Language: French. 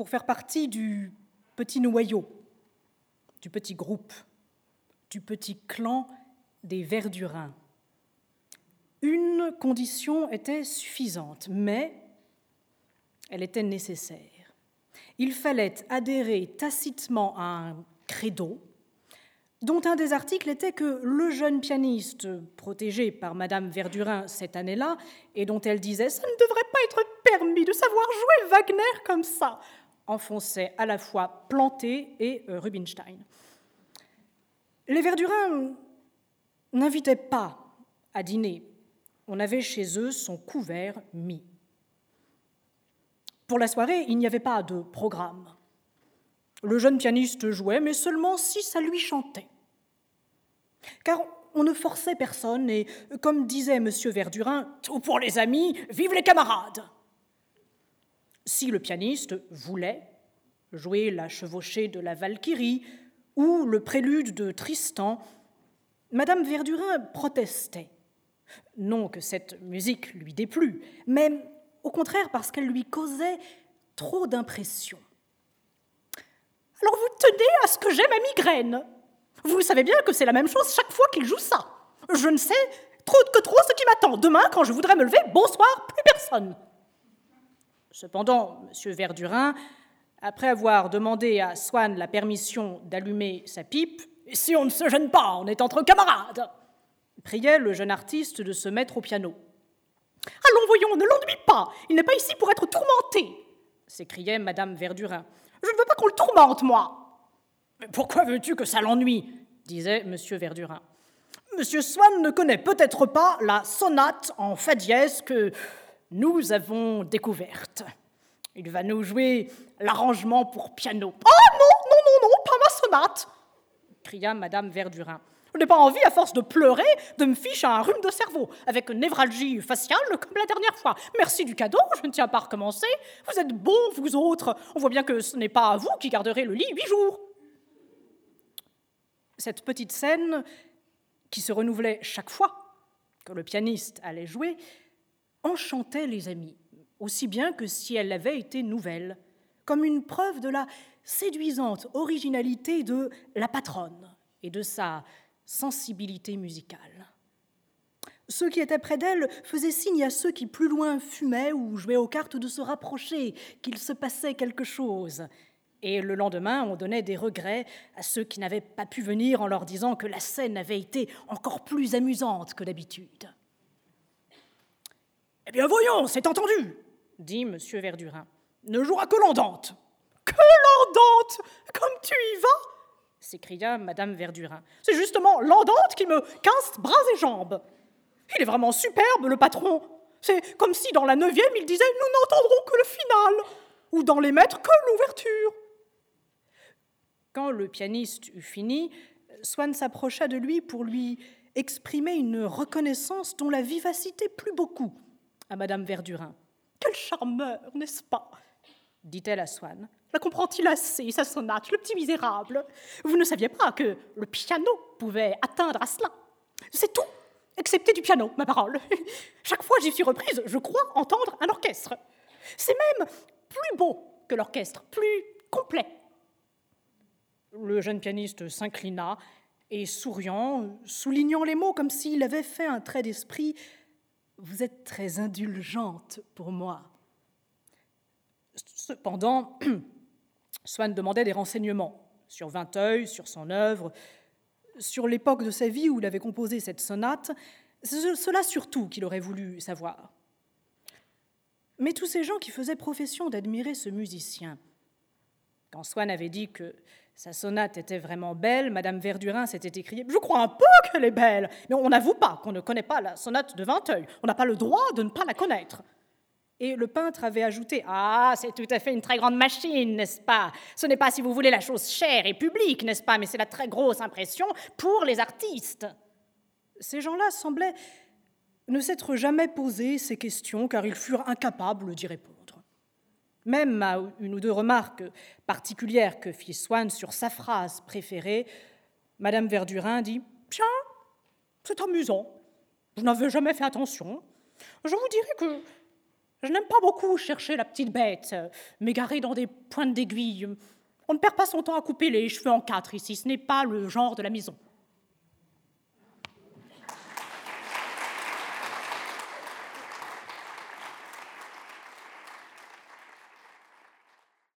pour faire partie du petit noyau, du petit groupe, du petit clan des Verdurins. Une condition était suffisante, mais elle était nécessaire. Il fallait adhérer tacitement à un credo dont un des articles était que le jeune pianiste, protégé par Madame Verdurin cette année-là, et dont elle disait ⁇ Ça ne devrait pas être permis de savoir jouer Wagner comme ça !⁇ enfonçait à la fois Planté et euh, Rubinstein. Les Verdurins n'invitaient pas à dîner. On avait chez eux son couvert mis. Pour la soirée, il n'y avait pas de programme. Le jeune pianiste jouait, mais seulement si ça lui chantait. Car on ne forçait personne, et comme disait M. Verdurin, tout pour les amis, vive les camarades Si le pianiste voulait jouer la chevauchée de la Valkyrie ou le prélude de Tristan, Madame Verdurin protestait. Non que cette musique lui déplût, mais au contraire parce qu'elle lui causait trop d'impression. Alors vous tenez à ce que j'ai ma migraine. Vous savez bien que c'est la même chose chaque fois qu'il joue ça. Je ne sais trop que trop ce qui m'attend. Demain, quand je voudrais me lever, bonsoir, plus personne. Cependant, M. Verdurin, après avoir demandé à Swann la permission d'allumer sa pipe, si on ne se gêne pas, on est entre camarades, priait le jeune artiste de se mettre au piano. Allons, voyons, ne l'ennuie pas, il n'est pas ici pour être tourmenté, s'écriait Madame Verdurin. Je ne veux pas qu'on le tourmente, moi. Pourquoi veux-tu que ça l'ennuie? disait M. Verdurin. Monsieur Swann ne connaît peut-être pas la sonate en fa dièse que nous avons découverte. Il va nous jouer l'arrangement pour piano. Ah non, non, non, non, pas ma sonate cria Madame Verdurin. Je n'ai pas envie, à force de pleurer, de me ficher un rhume de cerveau, avec névralgie faciale comme la dernière fois. Merci du cadeau, je ne tiens pas à recommencer. Vous êtes bons, vous autres. On voit bien que ce n'est pas vous qui garderez le lit huit jours. Cette petite scène, qui se renouvelait chaque fois que le pianiste allait jouer, enchantait les amis, aussi bien que si elle avait été nouvelle, comme une preuve de la séduisante originalité de la patronne et de sa sensibilité musicale. Ceux qui étaient près d'elle faisaient signe à ceux qui plus loin fumaient ou jouaient aux cartes de se rapprocher, qu'il se passait quelque chose. Et le lendemain, on donnait des regrets à ceux qui n'avaient pas pu venir en leur disant que la scène avait été encore plus amusante que d'habitude. Eh bien voyons, c'est entendu, dit M. Verdurin. Ne jouera que l'andante. Que l'andante Comme tu y vas s'écria Madame Verdurin. C'est justement l'andante qui me casse bras et jambes. Il est vraiment superbe, le patron. C'est comme si dans la neuvième, il disait Nous n'entendrons que le final, ou dans les maîtres que l'ouverture. Quand le pianiste eut fini, Swann s'approcha de lui pour lui exprimer une reconnaissance dont la vivacité plut beaucoup à Madame Verdurin. Quel charmeur, n'est-ce pas? dit-elle à Swann. La comprend-il assez, sa sonate, le petit misérable? Vous ne saviez pas que le piano pouvait atteindre à cela? C'est tout, excepté du piano, ma parole. Chaque fois j'y suis reprise, je crois entendre un orchestre. C'est même plus beau que l'orchestre, plus complet. Le jeune pianiste s'inclina et, souriant, soulignant les mots comme s'il avait fait un trait d'esprit, Vous êtes très indulgente pour moi. Cependant, Swann demandait des renseignements sur Vinteuil, sur son œuvre, sur l'époque de sa vie où il avait composé cette sonate. C'est cela surtout qu'il aurait voulu savoir. Mais tous ces gens qui faisaient profession d'admirer ce musicien, quand Swann avait dit que sa sonate était vraiment belle. Madame Verdurin s'était écriée Je crois un peu qu'elle est belle, mais on n'avoue pas qu'on ne connaît pas la sonate de Vinteuil. On n'a pas le droit de ne pas la connaître. Et le peintre avait ajouté Ah, c'est tout à fait une très grande machine, n'est-ce pas? Ce n'est pas, si vous voulez, la chose chère et publique, n'est-ce pas? Mais c'est la très grosse impression pour les artistes. Ces gens-là semblaient ne s'être jamais posé ces questions car ils furent incapables d'y répondre. Même à une ou deux remarques particulières que fit Swann sur sa phrase préférée, Madame Verdurin dit Tiens, c'est amusant. Je n'avais jamais fait attention. Je vous dirais que Je n'aime pas beaucoup chercher la petite bête, m'égarer dans des pointes d'aiguille. On ne perd pas son temps à couper les cheveux en quatre ici, ce n'est pas le genre de la maison.